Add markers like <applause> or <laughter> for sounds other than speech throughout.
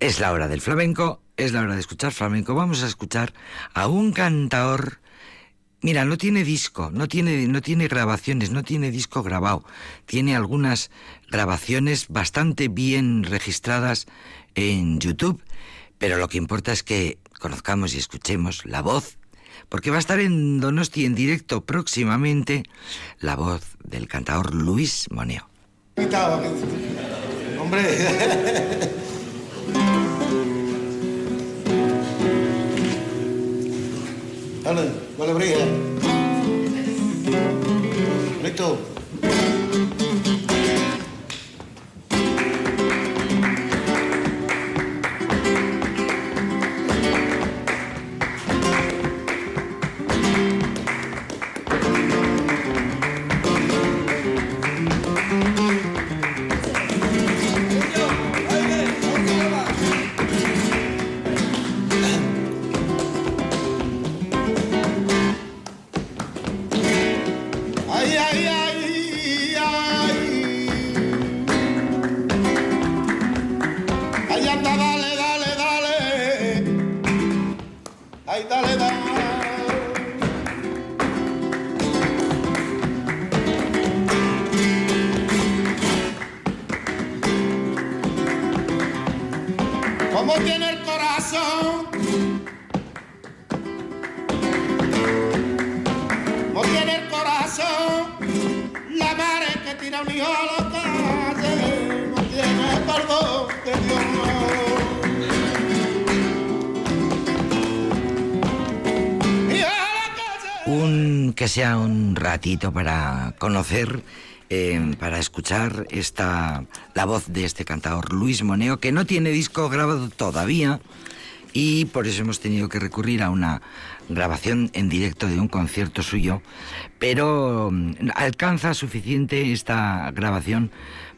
Es la hora del flamenco, es la hora de escuchar flamenco. Vamos a escuchar a un cantador. Mira, no tiene disco, no tiene, no tiene grabaciones, no tiene disco grabado. Tiene algunas grabaciones bastante bien registradas en YouTube, pero lo que importa es que conozcamos y escuchemos la voz, porque va a estar en Donosti en directo próximamente la voz del cantador Luis Moneo. Hombre. Dale, dale, brilla. Listo. Ay, ay, ay, un ratito para conocer, eh, para escuchar esta la voz de este cantador Luis Moneo, que no tiene disco grabado todavía y por eso hemos tenido que recurrir a una grabación en directo de un concierto suyo, pero mm, alcanza suficiente esta grabación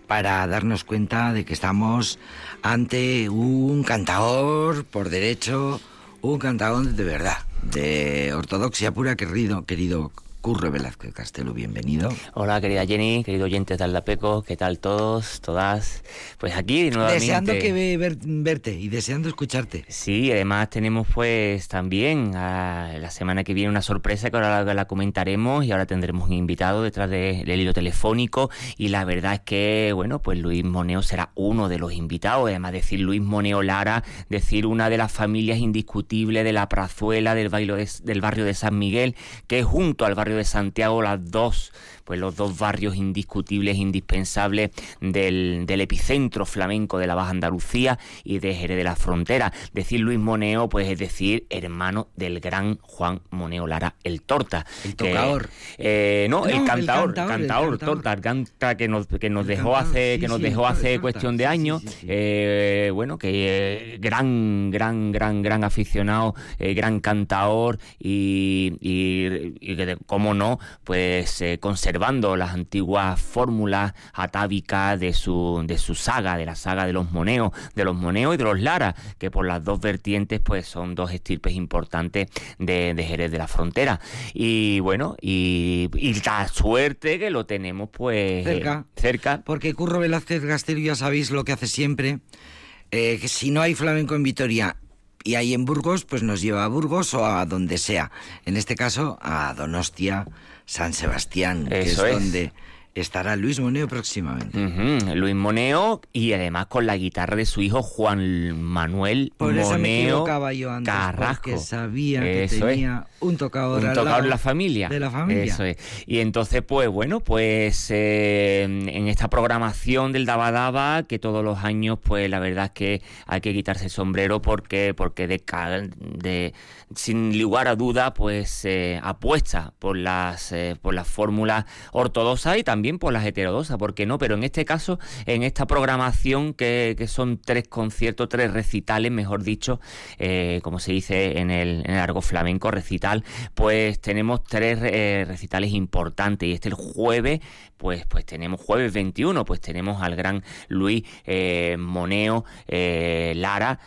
para darnos cuenta de que estamos ante un cantador por derecho, un cantador de verdad, de ortodoxia pura, querido, querido Curro Velázquez Castelo, bienvenido. Hola, querida Jenny, querido oyente de Aldapeco, ¿qué tal todos, todas? Pues aquí nuevamente... Deseando que ve- ver- verte y deseando escucharte. Sí, además tenemos pues también a la semana que viene una sorpresa que ahora la, la comentaremos y ahora tendremos un invitado detrás de- del hilo telefónico y la verdad es que, bueno, pues Luis Moneo será uno de los invitados, además decir Luis Moneo Lara, decir una de las familias indiscutibles de la Prazuela del, bailo de- del barrio de San Miguel, que junto al barrio de Santiago las dos pues los dos barrios indiscutibles, indispensables del, del epicentro flamenco de la Baja Andalucía y de Jerez de la Frontera. Decir Luis Moneo, pues es decir, hermano del gran Juan Moneo Lara, el Torta. El que- tocador. eh, no, No, el el cantador, cantador, el cantador, cantador. Torta, el canta que nos, que nos dejó cantador, hace, sí, que nos sí, dejó hace cuestión de años. sí. Eh, bueno, que eh, gran, gran, gran, gran aficionado, gran cantador y, y, y que, cómo no, pues eh, conservando las antiguas fórmulas atávicas de su, de su saga, de la saga de los moneos, de los moneos y de los Lara, que por las dos vertientes pues son dos estirpes importantes de, de Jerez de la Frontera. Y bueno, y, y la suerte que lo tenemos pues Cerca. cerca. Porque Curro Velázquez Castelo ya sabéis lo que hace siempre, eh, que si no hay flamenco en Vitoria y hay en Burgos, pues nos lleva a Burgos o a donde sea. En este caso, a Donostia, San Sebastián, que es, donde estará Luis Moneo próximamente. Luis Moneo y además con la guitarra de su hijo Juan Manuel Por eso me Moneo yo antes, Carrasco. porque sabía que es. tenía un tocador un al tocador lado de la familia. De la familia. Eso es. Y entonces, pues bueno, pues eh, en esta programación del Daba Daba, que todos los años, pues la verdad es que hay que quitarse el sombrero porque, porque de, ca- de sin lugar a duda, pues eh, apuesta por las eh, por las fórmulas ortodoxas y también por las heterodoxas, ¿por qué no? Pero en este caso, en esta programación que, que son tres conciertos, tres recitales, mejor dicho, eh, como se dice en el, en el flamenco, recital, pues tenemos tres recitales importantes y este el jueves, pues, pues tenemos jueves 21, pues tenemos al gran Luis Moneo Lara,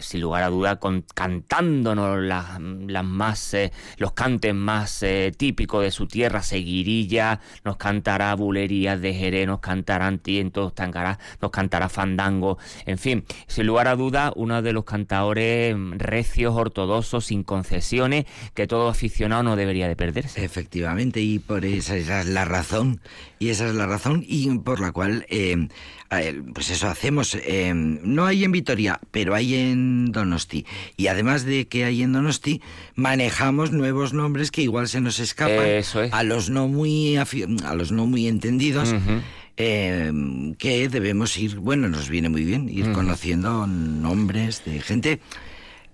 sin lugar a duda, con, cantándonos las, las más, eh, los cantes más eh, típicos de su tierra, Seguirilla, nos canta cantará bulerías de Jerez, nos cantarán tientos, nos cantará fandango, en fin, sin lugar a duda, uno de los cantadores recios, ortodoxos, sin concesiones, que todo aficionado no debería de perderse. Efectivamente, y por esa, es la razón, y esa es la razón y por la cual, eh, pues eso hacemos. Eh, no hay en Vitoria, pero hay en Donosti. Y además de que hay en Donosti, manejamos nuevos nombres que igual se nos escapan a los no muy a los no muy entendidos. Eh, que debemos ir, bueno, nos viene muy bien ir conociendo nombres de gente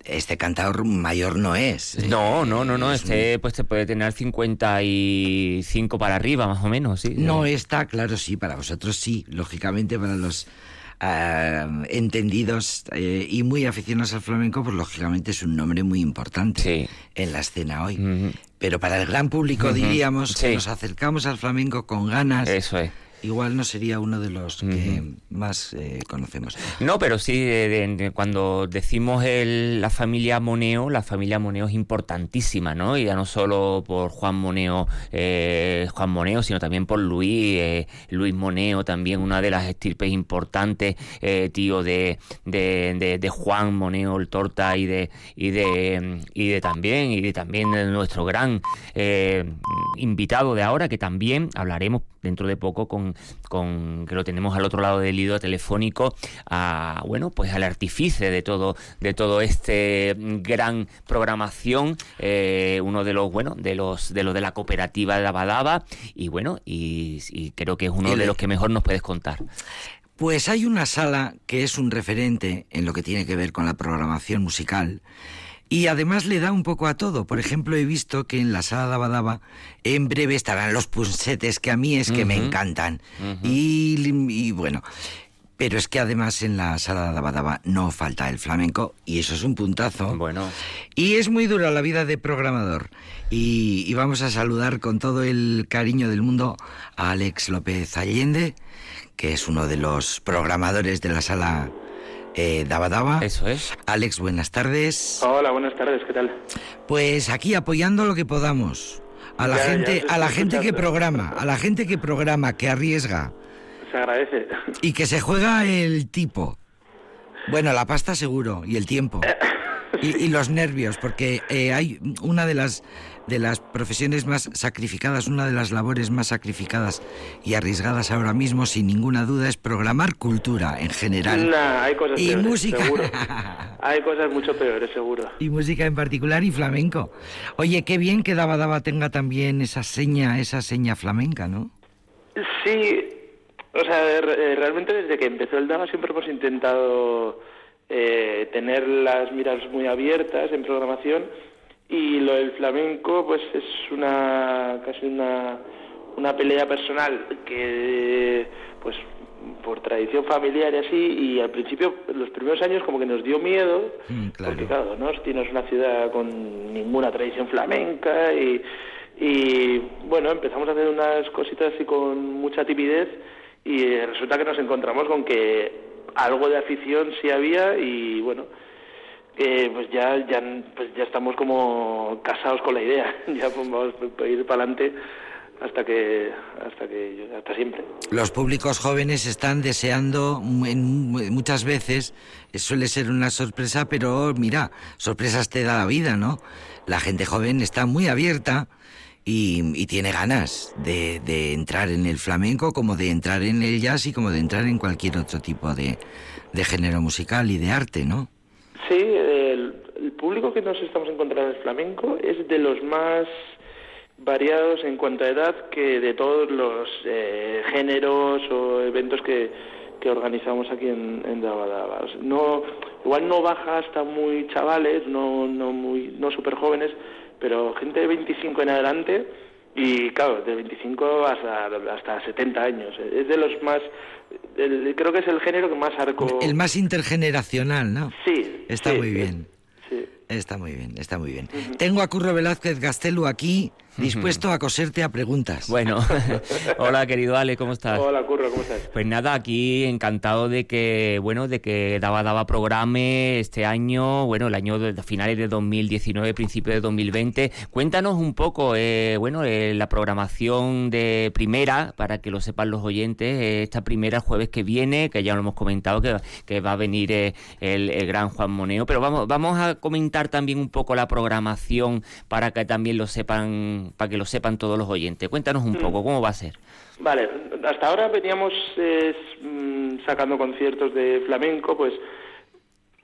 este cantador mayor no es. No, no, no, no. Este pues te puede tener 55 para arriba, más o menos, sí. No está, claro, sí, para vosotros sí. Lógicamente, para los eh, entendidos eh, y muy aficionados al flamenco, pues lógicamente es un nombre muy importante en la escena hoy. Pero para el gran público diríamos que nos acercamos al flamenco con ganas. Eso es igual no sería uno de los que más eh, conocemos. No, pero sí, cuando decimos el, la familia Moneo, la familia Moneo es importantísima, ¿no? Y ya no solo por Juan Moneo, eh, Juan Moneo, sino también por Luis, eh, Luis Moneo, también una de las estirpes importantes, tío de, de, de, Juan Moneo, el Torta, y de, y de, y de también, y de también de nuestro gran invitado de ahora, que también hablaremos dentro de poco con, con, que lo tenemos al otro lado del hilo telefónico a bueno pues al artífice de todo de todo este gran programación eh, uno de los bueno de los de los de la cooperativa de Abadaba. Y bueno y, creo que es uno de los que mejor nos puedes contar. Pues hay una sala que es un referente en lo que tiene que ver con la programación musical y además le da un poco a todo. Por ejemplo, he visto que en la sala de Abadaba en breve estarán los punsetes que a mí es que me encantan. y, bueno, pero es que además en la sala de Abadaba no falta el flamenco y eso es un puntazo. Bueno. Y es muy dura la vida de programador. Y, y vamos a saludar con todo el cariño del mundo a Alex López Allende, que es uno de los programadores de la sala eh, Daba Daba. Eso es. Alex, buenas tardes. Hola, buenas tardes, ¿qué tal? Pues aquí apoyando lo que podamos. A la gente, a la gente que programa, a la gente que programa, que arriesga. Se agradece. Y que se juega el tipo. Bueno, la pasta seguro, y el tiempo. <laughs> y, los nervios, porque eh, hay una de las de las profesiones más sacrificadas, una de las labores más sacrificadas y arriesgadas ahora mismo, sin ninguna duda, es programar cultura en general. hay cosas y música. <laughs> hay cosas mucho peores, seguro. Y música en particular y flamenco. Oye, qué bien que Daba Daba tenga también esa seña, esa seña flamenca, ¿no? Sí, o sea, eh, realmente desde que empezó el Daba siempre hemos intentado eh, tener las miras muy abiertas en programación y lo del flamenco pues es una casi una, una pelea personal que pues por tradición familiar y así y al principio los primeros años como que nos dio miedo mm, porque claro no no es una ciudad con ninguna tradición flamenca y, y bueno empezamos a hacer unas cositas así con mucha timidez y resulta que nos encontramos con que algo de afición sí había y bueno pues ya, ya, pues ya estamos como casados con la idea, <laughs> ya pues vamos a ir para adelante hasta que hasta que hasta siempre. Los públicos jóvenes están deseando muchas veces suele ser una sorpresa, pero mira, sorpresas te da la vida, ¿no? La gente joven está muy abierta y, tiene ganas de, de, entrar en el flamenco, como de entrar en el jazz y como de entrar en cualquier otro tipo de, de género musical y de arte, ¿no? Sí, el, público que nos estamos encontrando en el flamenco es de los más variados en cuanto a edad que de todos los eh, géneros o eventos que, que organizamos aquí en, en No, igual no baja hasta muy chavales, no, no muy, no súper jóvenes, pero gente de 25 en adelante y claro, de 25 hasta, hasta 70 años. Es de los más, creo que es el género que más arco... El más intergeneracional, ¿no? Sí. Está muy bien. Está muy bien, está muy bien. Tengo a Curro Velázquez Gastelu aquí, dispuesto a coserte a preguntas. Bueno, <laughs> hola querido Ale, ¿cómo estás? Hola Curro, ¿cómo estás? Pues nada, aquí encantado de que, bueno, de que Daba Daba programe este año, bueno, el año de finales de 2019, principio de 2020. Cuéntanos un poco, eh, bueno, eh, la programación de primera, para que lo sepan los oyentes, eh, esta primera jueves que viene, que ya lo hemos comentado, que, que va a venir el, el, gran Juan Moneo, pero vamos, vamos a comentar también un poco la programación para que también lo sepan, para que lo sepan todos los oyentes. Cuéntanos un poco, ¿cómo va a ser? Vale, hasta ahora veníamos eh, sacando conciertos de flamenco, pues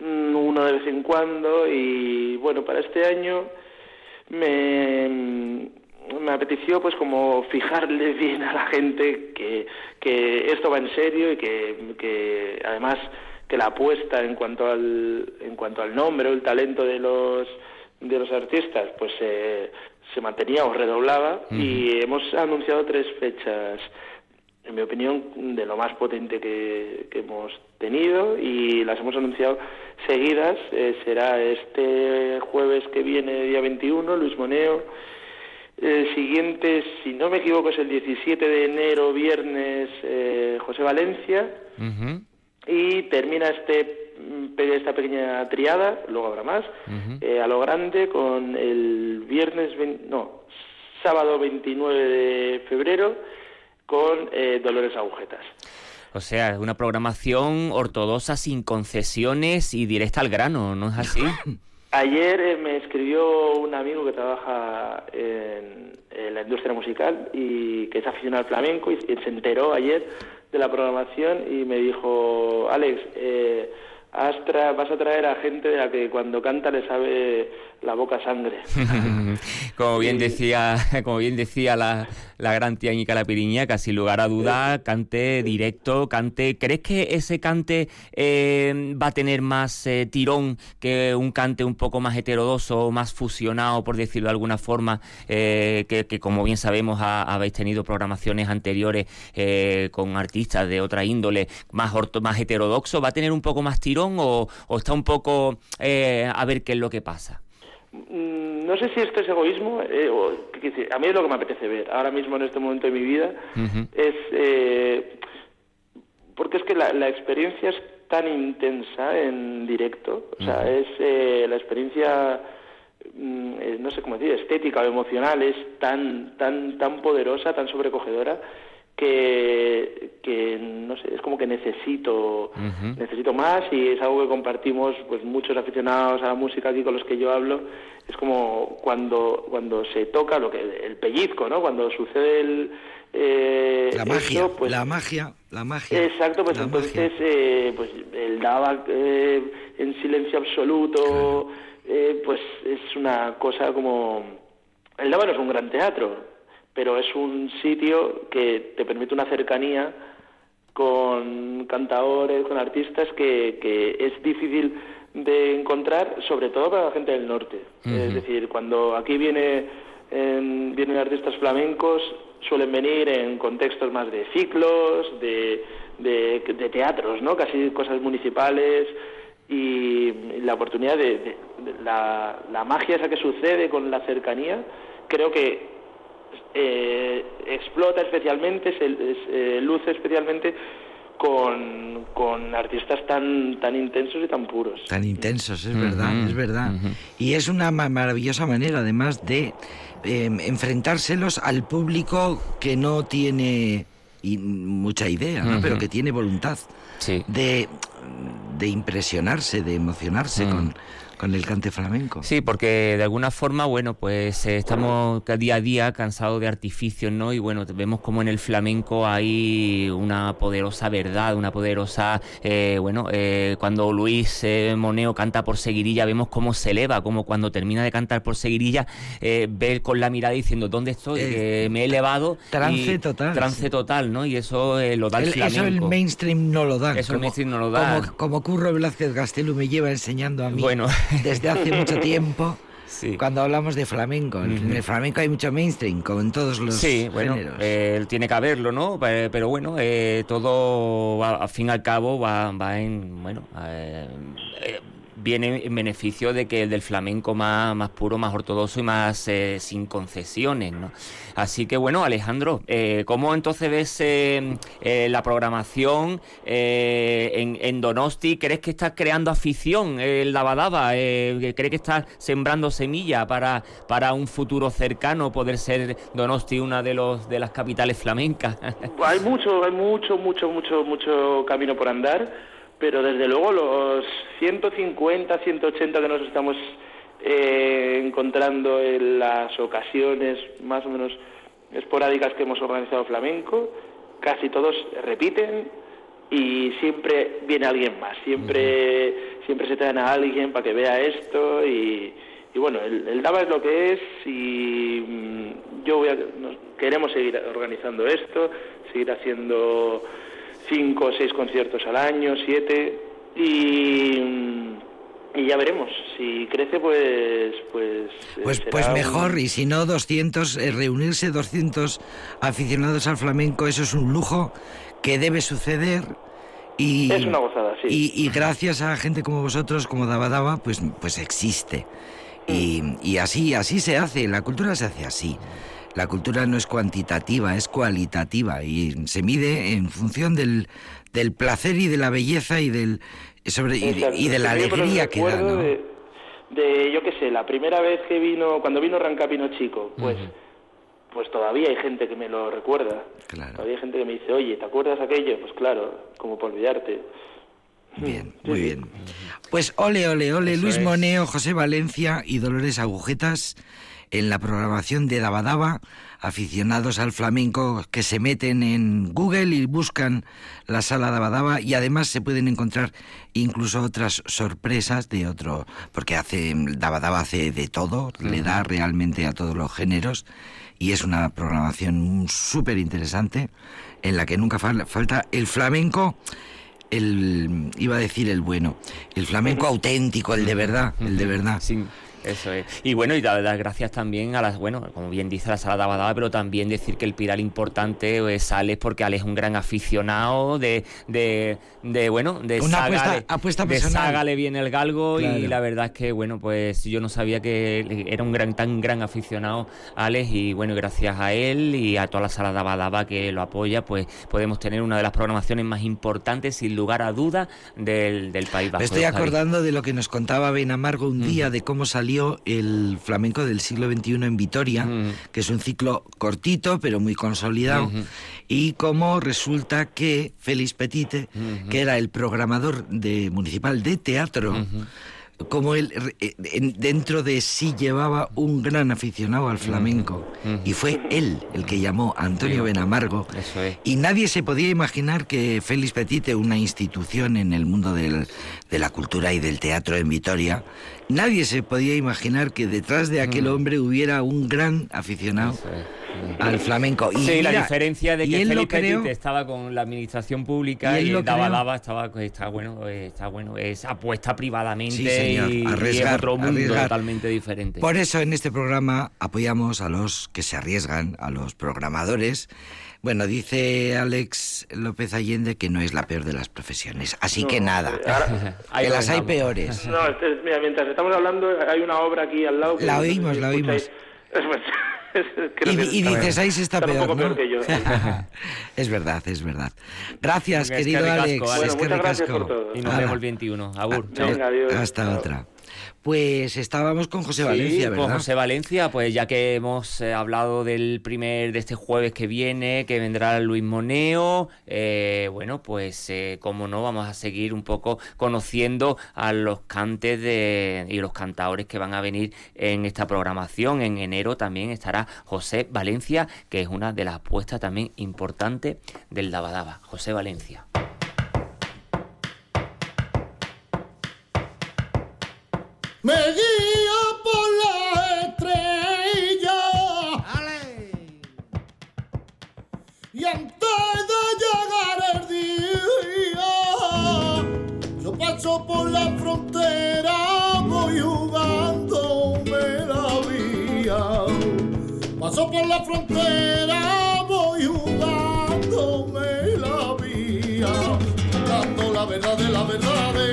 uno de vez en cuando y bueno, para este año me, me apeteció pues como fijarle bien a la gente que, que esto va en serio y que, que además que la apuesta en cuanto al en cuanto al nombre o el talento de los de los artistas pues eh, se mantenía o redoblaba. Y hemos anunciado tres fechas en mi opinión de lo más potente que, que hemos tenido y las hemos anunciado seguidas. Eh, será este jueves que viene día 21 Luis Moneo. El siguiente, si no me equivoco, es el 17 de enero, viernes, eh, José Valencia. Y termina este esta pequeña triada, luego habrá más, eh, a lo grande con el viernes, no, sábado 29 de febrero con eh, Dolores Agujetas. O sea, una programación ortodoxa sin concesiones y directa al grano, ¿no es así? <laughs> Ayer eh, me escribió un amigo que trabaja en, la industria musical y que es aficionado al flamenco y, se enteró ayer de la programación y me dijo, Alex, eh, vas a traer a gente de la que cuando canta le sabe la boca sangre. <laughs> como bien decía, <laughs> como bien decía la, la gran tía la Lapiriña, sin lugar a duda, cante directo, cante. ¿Crees que ese cante eh, va a tener más eh, tirón que un cante un poco más heterodoso, más fusionado, por decirlo de alguna forma, eh, que, como bien sabemos habéis tenido programaciones anteriores con artistas de otra índole, más, orto, más heterodoxo? ¿Va a tener un poco más tirón o, o está un poco a ver qué es lo que pasa? Mm, no sé si esto es egoísmo, eh, o, a mí es lo que me apetece ver ahora mismo en este momento de mi vida, es eh, porque es que la, experiencia es tan intensa en directo, o sea, es eh, la experiencia, mm, no sé cómo decir, estética o emocional es tan, tan, tan poderosa, tan sobrecogedora, que, que no sé, es como que necesito, necesito más y es algo que compartimos pues muchos aficionados a la música aquí con los que yo hablo. Es como cuando, cuando se toca lo que el pellizco, ¿no? Cuando sucede el eh, la magia, pues, la magia, la magia. Exacto, pues entonces eh, pues el daba eh, en silencio absoluto, eh, pues es una cosa como el daba no es un gran teatro, pero es un sitio que te permite una cercanía con cantadores, con artistas que, que es difícil de encontrar, sobre todo para la gente del norte. Es decir, cuando aquí viene, vienen artistas flamencos, suelen venir en contextos más de ciclos, de, de, teatros, ¿no? Casi cosas municipales y la oportunidad de, la, la magia esa que sucede con la cercanía, creo que eh, explota especialmente, se, eh, luce especialmente con, con, artistas tan, tan intensos y tan puros. Tan intensos, es verdad, es verdad. Y es una maravillosa manera, además, de em, enfrentárselos al público que no tiene mucha idea, pero que tiene voluntad de, de impresionarse, de emocionarse con con el cante flamenco. Sí, porque de alguna forma, bueno, pues eh, estamos día a día cansados de artificios, ¿no? Y bueno, vemos como en el flamenco hay una poderosa verdad, una poderosa, eh, bueno, eh, cuando Luis Moneo canta por seguirilla, vemos cómo se eleva, como cuando termina de cantar por seguirilla, ve con la mirada diciendo, ¿dónde estoy? me he elevado. Trance total. Trance total, ¿no? Y eso lo da el, flamenco. Eso el mainstream no lo da. Eso el mainstream no lo da. Como, como Curro Velázquez Gastelu me lleva enseñando a mí. Bueno, <laughs> desde hace mucho <laughs> tiempo. Cuando hablamos de flamenco, en el flamenco hay mucho mainstream, como en todos los sí, bueno, eh, tiene que haberlo, ¿no? Pero bueno, eh, todo, al fin y al cabo, va, va en, bueno, eh, viene en beneficio de que el del flamenco más, más puro, más ortodoxo y más eh, sin concesiones, ¿no? Así que bueno, Alejandro, eh, ¿cómo entonces ves eh, la programación en, en, Donosti? ¿Crees que estás creando afición en la Badaba? ¿Crees que estás sembrando semilla para, para un futuro cercano poder ser Donosti una de los de las capitales flamencas? hay mucho, hay mucho, mucho, mucho, mucho camino por andar pero desde luego los 150, 180 que nos estamos eh, encontrando en las ocasiones más o menos esporádicas que hemos organizado flamenco, casi todos repiten y siempre viene alguien más, siempre, siempre se traen a alguien para que vea esto y, bueno, el, el, DABA es lo que es y mm, yo voy a, queremos seguir organizando esto, seguir haciendo cinco o seis conciertos al año, siete, y, y ya veremos. Si crece, pues... Pues, pues, pues mejor, y si no, 200, eh, reunirse 200 aficionados al flamenco, eso es un lujo que debe suceder. Y, es una gozada, sí. Y, gracias a gente como vosotros, como Daba Daba, pues, pues existe. Y, mm. y así, así se hace, la cultura se hace así. La cultura no es cuantitativa, es cualitativa y se mide en función del, del placer y de la belleza y del sobre y, de la alegría que da, ¿no? de, yo qué sé, la primera vez que vino, cuando vino Rancapino Chico, pues pues todavía hay gente que me lo recuerda. Todavía hay gente que me dice, oye, ¿te acuerdas aquello? Pues claro, como por olvidarte. Bien, <laughs> muy bien. Pues ole, ole, ole, Luis Moneo, José Valencia y Dolores Agujetas en la programación de Dabadaba, aficionados al flamenco que se meten en Google y buscan la sala Dabadaba y además se pueden encontrar incluso otras sorpresas de otro, porque hace Dabadaba hace de todo, le da realmente a todos los géneros y es una programación súper interesante en la que nunca falta el flamenco el iba a decir el bueno, el flamenco auténtico, el de verdad, el de verdad. Sí. Eso es. Y bueno, y dar gracias también a las, bueno, como bien dice la sala de Abadaba, pero también decir que el pilar importante es Alex, porque Alex es un gran aficionado de, de, de bueno, de Una apuesta, de saga le viene el galgo y la verdad es que, bueno, pues yo no sabía que era un gran, tan gran aficionado Alex y bueno, gracias a él y a toda la sala de Abadaba que lo apoya, pues podemos tener una de las programaciones más importantes, sin lugar a duda, del, del País Vasco. Me estoy acordando de lo que nos contaba Ben Amargo un día, de cómo el flamenco del siglo XXI en Vitoria, que es un ciclo cortito pero muy consolidado, y como resulta que Félix Petite, que era el programador de, municipal de teatro, como él eh, dentro de sí llevaba un gran aficionado al flamenco y fue él el que llamó a Antonio Benamargo y nadie se podía imaginar que Félix Petite, una institución en el mundo del, de la cultura y del teatro en Vitoria, nadie se podía imaginar que detrás de aquel hombre hubiera un gran aficionado al flamenco. Y sí, la diferencia de que Felipe estaba con la administración pública y, el Daba estaba, está bueno, está bueno, es apuesta privadamente y, es otro mundo totalmente diferente. Por eso en este programa apoyamos a los que se arriesgan, a los programadores. Bueno, dice Alex López Allende que no es la peor de las profesiones, así que nada, <laughs> <laughs> que las hay peores. No, mira, mientras estamos hablando hay una obra aquí al lado. la oímos, la oímos. <laughs> y, dices, ahí se está, peor, ¿no? que yo. es verdad, es verdad. Gracias, querido Alex. Bueno, muchas gracias por todo. Y nos vemos el 21. Agur. Venga, adiós. Hasta otra. Pues estábamos con José Valencia, ¿verdad? Con José Valencia, pues ya que hemos eh, hablado del primer, de este jueves que viene, que vendrá Luis Moneo, eh, bueno, pues eh, como no, vamos a seguir un poco conociendo a los cantes de, y los cantadores que van a venir en esta programación. En enero también estará José Valencia, que es una de las apuestas también importantes del Dabadaba. José Valencia. Me guía por la estrella. Y antes de llegar el día, yo paso por la frontera, voy jugándome la vía. Paso por la frontera, voy jugándome la vía. Dando la verdad de la verdad.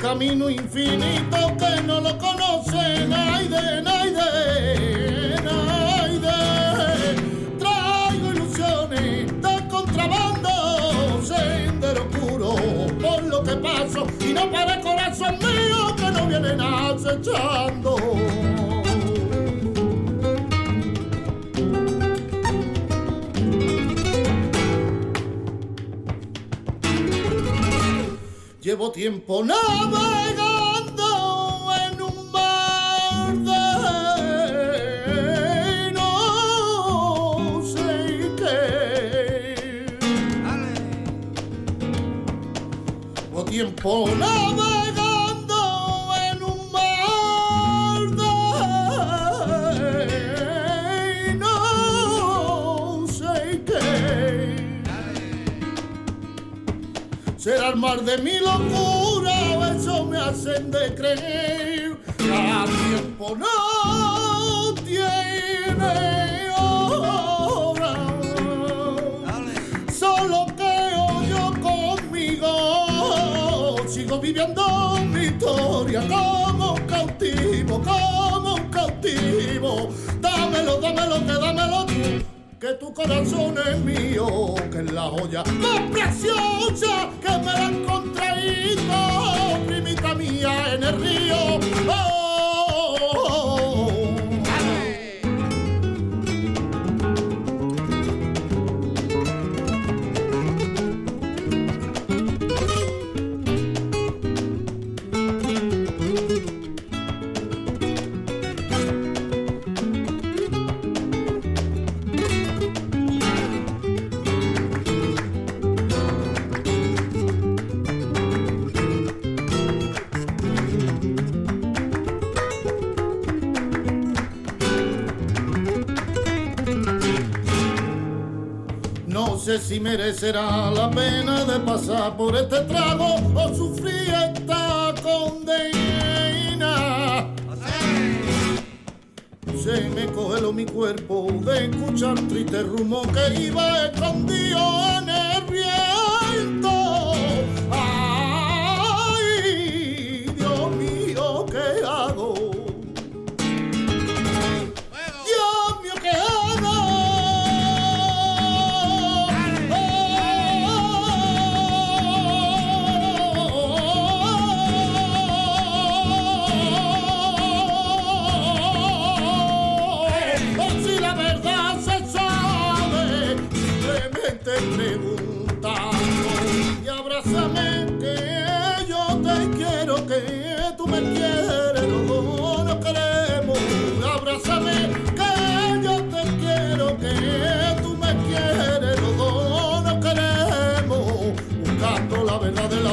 Camino infinito que no lo conoce nadie, nadie, nadie. Traigo ilusiones de contrabando, sendero puro por lo que paso y no para el corazón mío que no vienen acechando. Llevo tiempo navegando en un mar de no sé qué. Llevo tiempo navegando será el mar de mi locura, eso me hacen de creer. Ya tiempo no tiene hora, solo creo yo conmigo. Sigo viviendo mi historia como un cautivo, como un cautivo. Dámelo, dámelo, que dámelo tú que tu corazón es mío, que es la joya más preciosa que me la han contraído, primita mía en el río. Sé si merecerá la pena de pasar por este trago o sufrir esta condena. Se me coge lo mi cuerpo de escuchar triste rumor que iba escondido en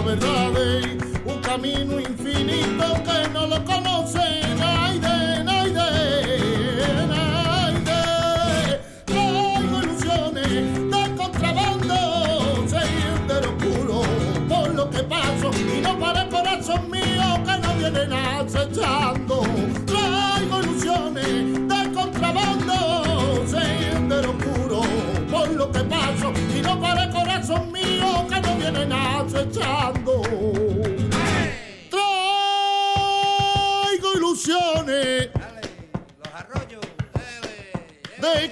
un camino infinito que no lo conoce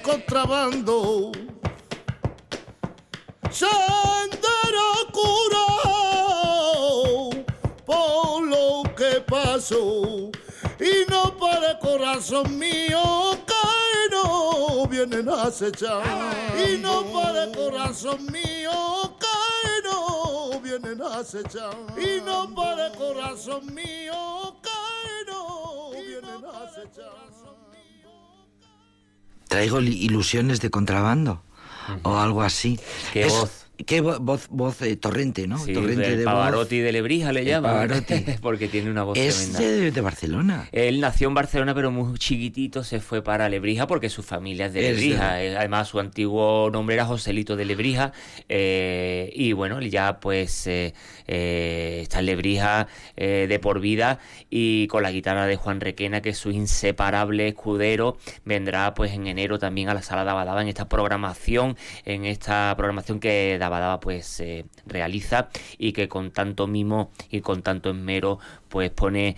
contrabando. Sendero oscuro por lo que pasó. Y no para el corazón mío que no vienen a acechar. Y no. para el corazón mío que no vienen a acechar. Y no para el corazón mío que no vienen a acechar Traigo ilusiones de contrabando o algo así. Qué voz. Qué vo- voz, voz eh, torrente, ¿no? Sí, torrente de Pavarotti de Lebrija le llaman. Pavarotti. <laughs> porque tiene una voz Es tremenda. de, Barcelona. Él nació en Barcelona, pero muy chiquitito se fue para Lebrija porque su familia es de Es de- Lebrija. Eh, Además, su antiguo nombre era Joselito de Lebrija. eh, y bueno, ya pues eh, está en Lebrija de por vida. Y con la guitarra de Juan Requena, que es su inseparable escudero, vendrá pues en enero también a la sala de Abadaba en esta programación, en esta programación que da Dabadaba pues realiza y que con tanto mimo y con tanto esmero pues pone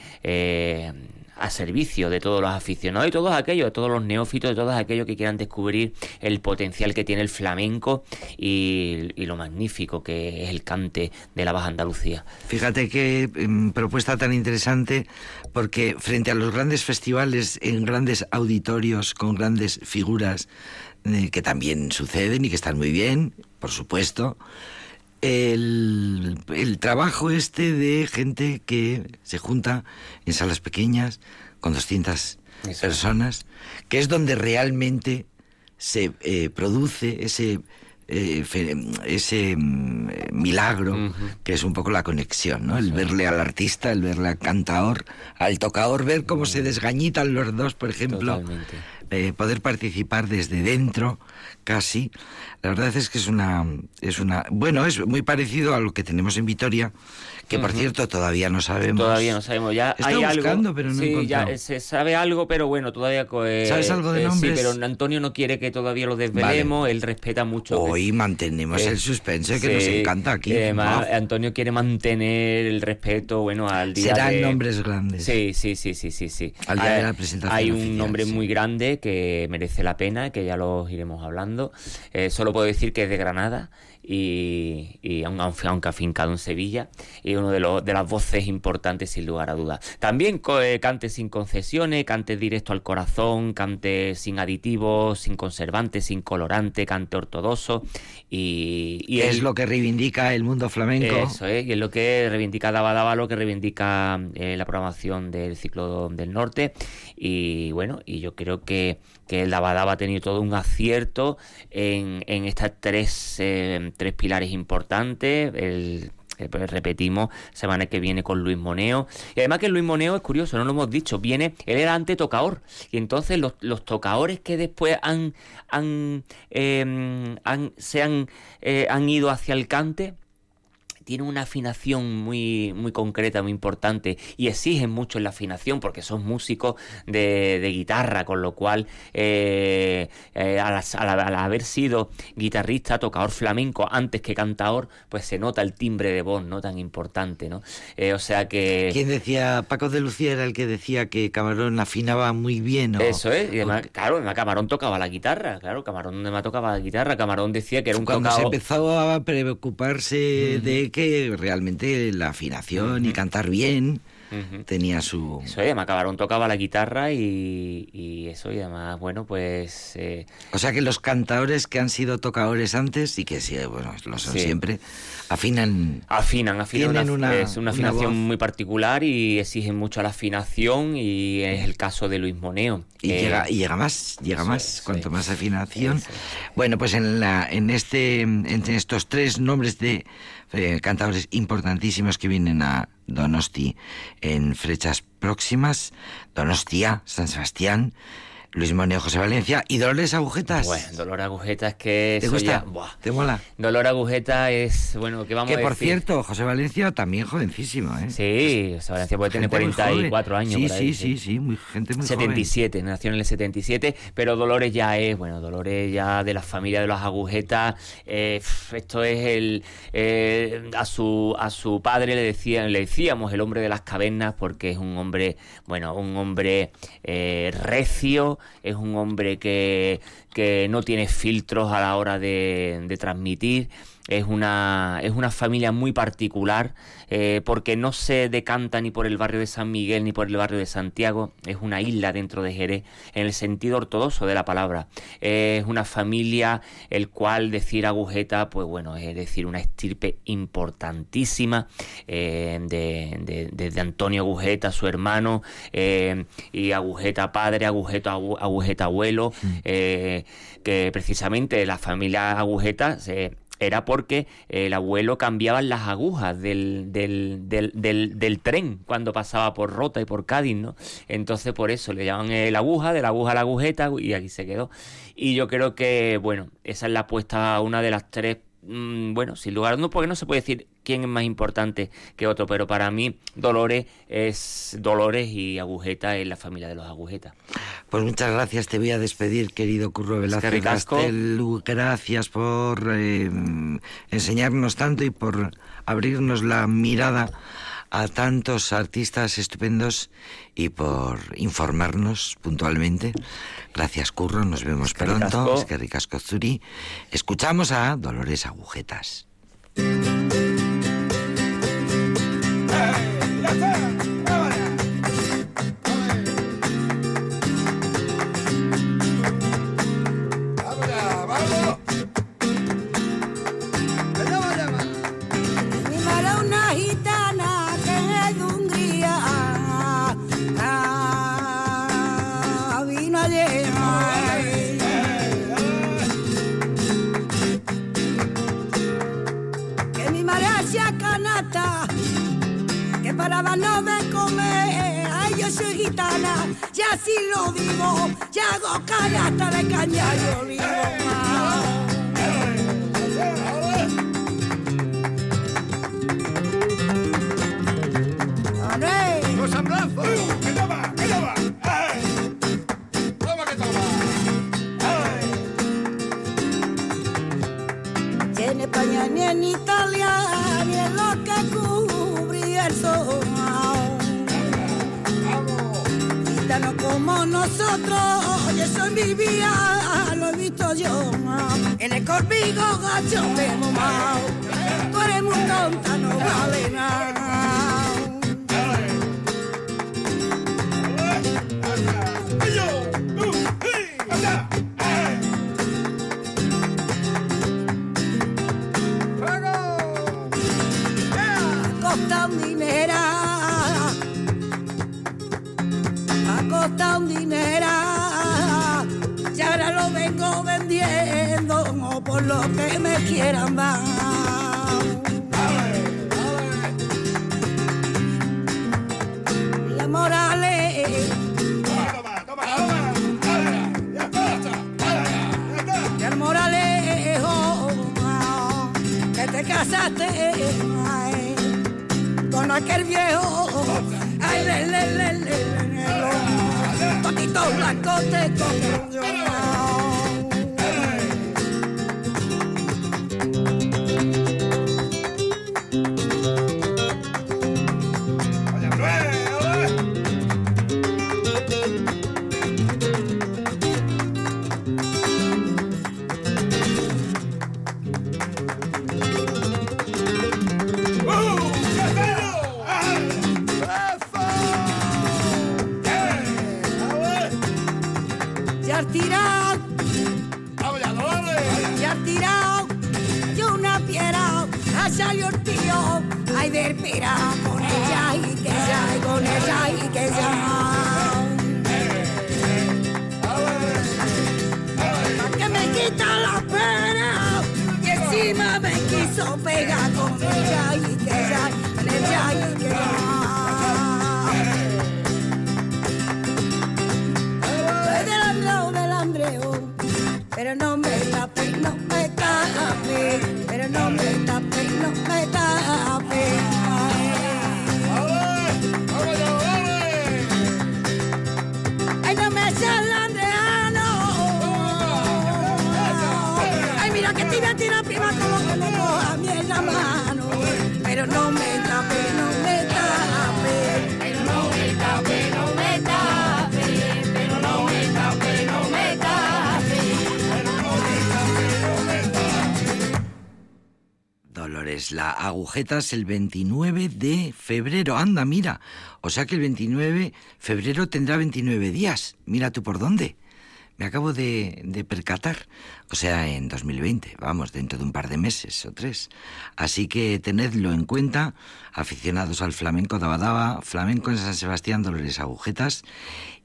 a servicio de todos los aficionados y todos aquellos, de todos los neófitos, de todos aquellos que quieran descubrir el potencial que tiene el flamenco y, lo magnífico que es el cante de la Baja Andalucía. Fíjate qué em, propuesta tan interesante, porque frente a los grandes festivales en grandes auditorios con grandes figuras eh, que también suceden y que están muy bien, por supuesto, el, el, trabajo este de gente que se junta en salas pequeñas con 200 personas, que es donde realmente se eh, produce ese eh, ese mm, milagro que es un poco la conexión, ¿no? El verle al artista, el verle al cantador, al tocador, ver cómo se desgañitan los dos, por ejemplo. Eh, poder participar desde dentro, casi. La verdad es que es una, es una, bueno, es muy parecido a lo que tenemos en Vitoria, que por cierto todavía no sabemos. Todavía no sabemos, ya hay buscando, pero no sí, ya se sabe algo, pero bueno, todavía... Eh, ¿Sabes algo de nombres? sí, pero Antonio no quiere que todavía lo desvelemos, él respeta mucho... Hoy mantenemos el suspense que nos encanta aquí. Además, Antonio quiere mantener el respeto, bueno, al día Serán nombres grandes. Sí, sí, sí, sí, sí. sí. Al día de la presentación Hay un nombre muy grande que merece la pena, que ya lo iremos hablando. Eh, solo puedo decir que es de Granada y, y aunque, afincado en Sevilla, y uno de, los, de las voces importantes sin lugar a dudas. También eh, cante sin concesiones, cante directo al corazón, cante sin aditivos, sin conservantes, sin colorante, cante ortodoxo y... es lo que reivindica el mundo flamenco. Eso es, y es lo que reivindica Daba lo que reivindica eh, la programación del ciclo del norte y bueno, y yo creo que, que el Daba ha tenido todo un acierto en, en estas tres... Eh, tres pilares importantes. El pues, repetimos, semana que viene con Luis Moneo. Y además que Luis Moneo es curioso, no lo hemos dicho, viene, él era ante tocador. Y entonces los, los tocadores que después han, han, se han, eh, han ido hacia el cante, tienen una afinación muy, muy concreta, muy importante y exigen mucho en la afinación porque son músicos de, guitarra, con lo cual eh, eh, al, haber sido guitarrista, tocador flamenco antes que cantador, pues se nota el timbre de voz, ¿no? Tan importante, ¿no? Eh, o sea que... ¿Quién decía? Paco de Lucía era el que decía que Camarón afinaba muy bien, ¿no? Eso es, y además, claro, además Camarón tocaba la guitarra, claro, Camarón además tocaba la guitarra, Camarón decía que era un Cuando se empezó a preocuparse de que realmente la afinación y cantar bien tenía su... Eso, y además Camarón tocaba la guitarra y, eso, y además, bueno, pues... Eh, o sea que los cantadores que han sido tocadores antes y que sí, bueno, lo son siempre, afinan... Afinan, afinan. Una, es una afinación muy particular y exigen mucho la afinación y es el caso de Luis Moneo. Y, llega, y llega más, llega más, cuanto más afinación. Bueno, pues en, la, en, este, en estos tres nombres de eh, cantadores importantísimos que vienen a Donosti en fechas próximas, Donostia, San Sebastián, Luis Moneo, José Valencia y Dolores Agujetas. Bueno, Dolor Agujetas que ¿Te gusta? ¿Te mola? Dolor Agujeta es, bueno, ¿qué vamos que, a decir? por cierto, José Valencia también jovencísimo, ¿eh? Sí, José Valencia puede tener 44 años. Sí, por ahí, sí, sí, sí, muy, gente muy 77, nació en el 77, pero Dolores ya es, bueno, Dolores ya de la familia de las Agujetas, eh, esto es el, eh, a su a su padre le decían, le decíamos el hombre de las cavernas porque es un hombre, bueno, un hombre eh, recio, es un hombre que, que no tiene filtros a la hora de, de transmitir es una, es una familia muy particular eh, porque no se decanta ni por el barrio de San Miguel ni por el barrio de Santiago, es una isla dentro de Jerez en el sentido ortodoxo de la palabra. es una familia el cual decir agujeta, pues bueno, es decir, una estirpe importantísima eh, de, de, Antonio Agujeta, su hermano, eh, y Agujeta padre, Agujeta, agujeta abuelo, mm. Que precisamente la familia Agujeta se era porque el abuelo cambiaba las agujas del, del, del, del, tren cuando pasaba por Rota y por Cádiz, ¿no? Entonces por eso le llaman el aguja, de la aguja a la agujeta y aquí se quedó. Y yo creo que, bueno, esa es la apuesta, una de las tres, mm, bueno, sin lugar a dudas, porque no se puede decir quién es más importante que otro, pero para mí Dolores es Dolores y Agujeta es la familia de los Agujetas. Pues muchas gracias, te voy a despedir, querido Curro Velázquez Castell. Gracias por eh, enseñarnos tanto y por abrirnos la mirada a tantos artistas estupendos y por informarnos puntualmente. Gracias, Curro. Nos vemos pronto. Es que ricasco Zuri. Escuchamos a Dolores Agujetas. Si lo digo, ya hago canasta de caña y olivo. En España ni en Italia ni en lo que cubrí el sol. Gitano como nosotros, y eso vida lo he visto yo. En el corpigo gacho de mamá, tú eres muy tonta, no vale nada. Por lo que me quieran dar. La morales. Y el moralejo que te casaste con aquel viejo ay le le le le le patito blanco te cogió Dolores, la agujetas el 29 de febrero. Anda, mira. O sea que el 29 de febrero tendrá 29 días. Mira tú por dónde. Me acabo de, de percatar. O sea, en 2020, vamos, dentro de un par de meses o tres. Así que tenedlo en cuenta, aficionados al flamenco Dabadaba, flamenco en San Sebastián, Dolores Agujetas.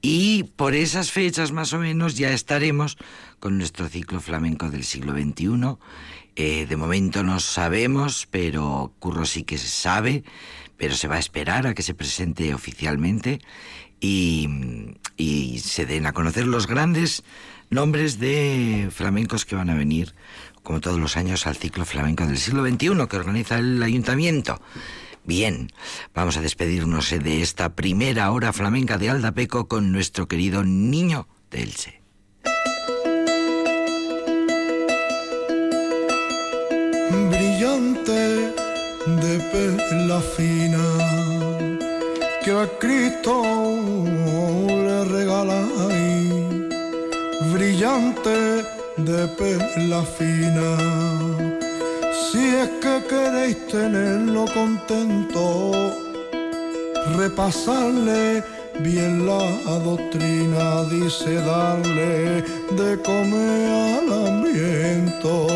Y por esas fechas más o menos ya estaremos con nuestro ciclo flamenco del siglo XXI Eh, de momento no sabemos, pero Curro sí que se sabe, pero se va a esperar a que se presente oficialmente y, se den a conocer los grandes nombres de flamencos que van a venir, como todos los años, al ciclo flamenco del siglo XXI que organiza el ayuntamiento. Bien, vamos a despedirnos de esta primera hora flamenca de Aldapeco con nuestro querido niño de. Brillante de perla fina que a Cristo le regaláis, brillante de perla fina. Si es que queréis tenerlo contento, repasarle bien la doctrina, dice darle de comer al hambriento.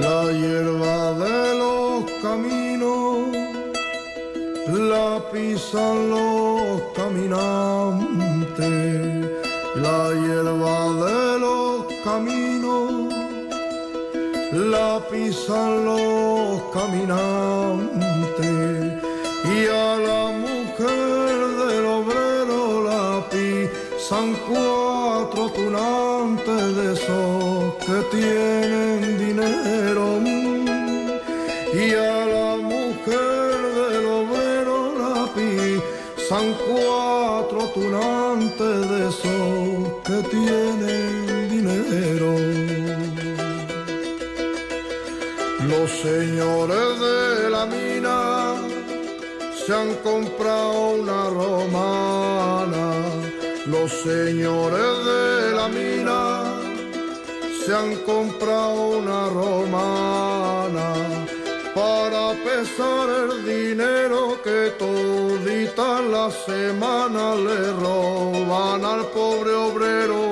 La hierba de los caminos la pisan los caminantes, pisan los caminantes, han comprado una romana para pesar el dinero que todita la semana le roban al pobre obrero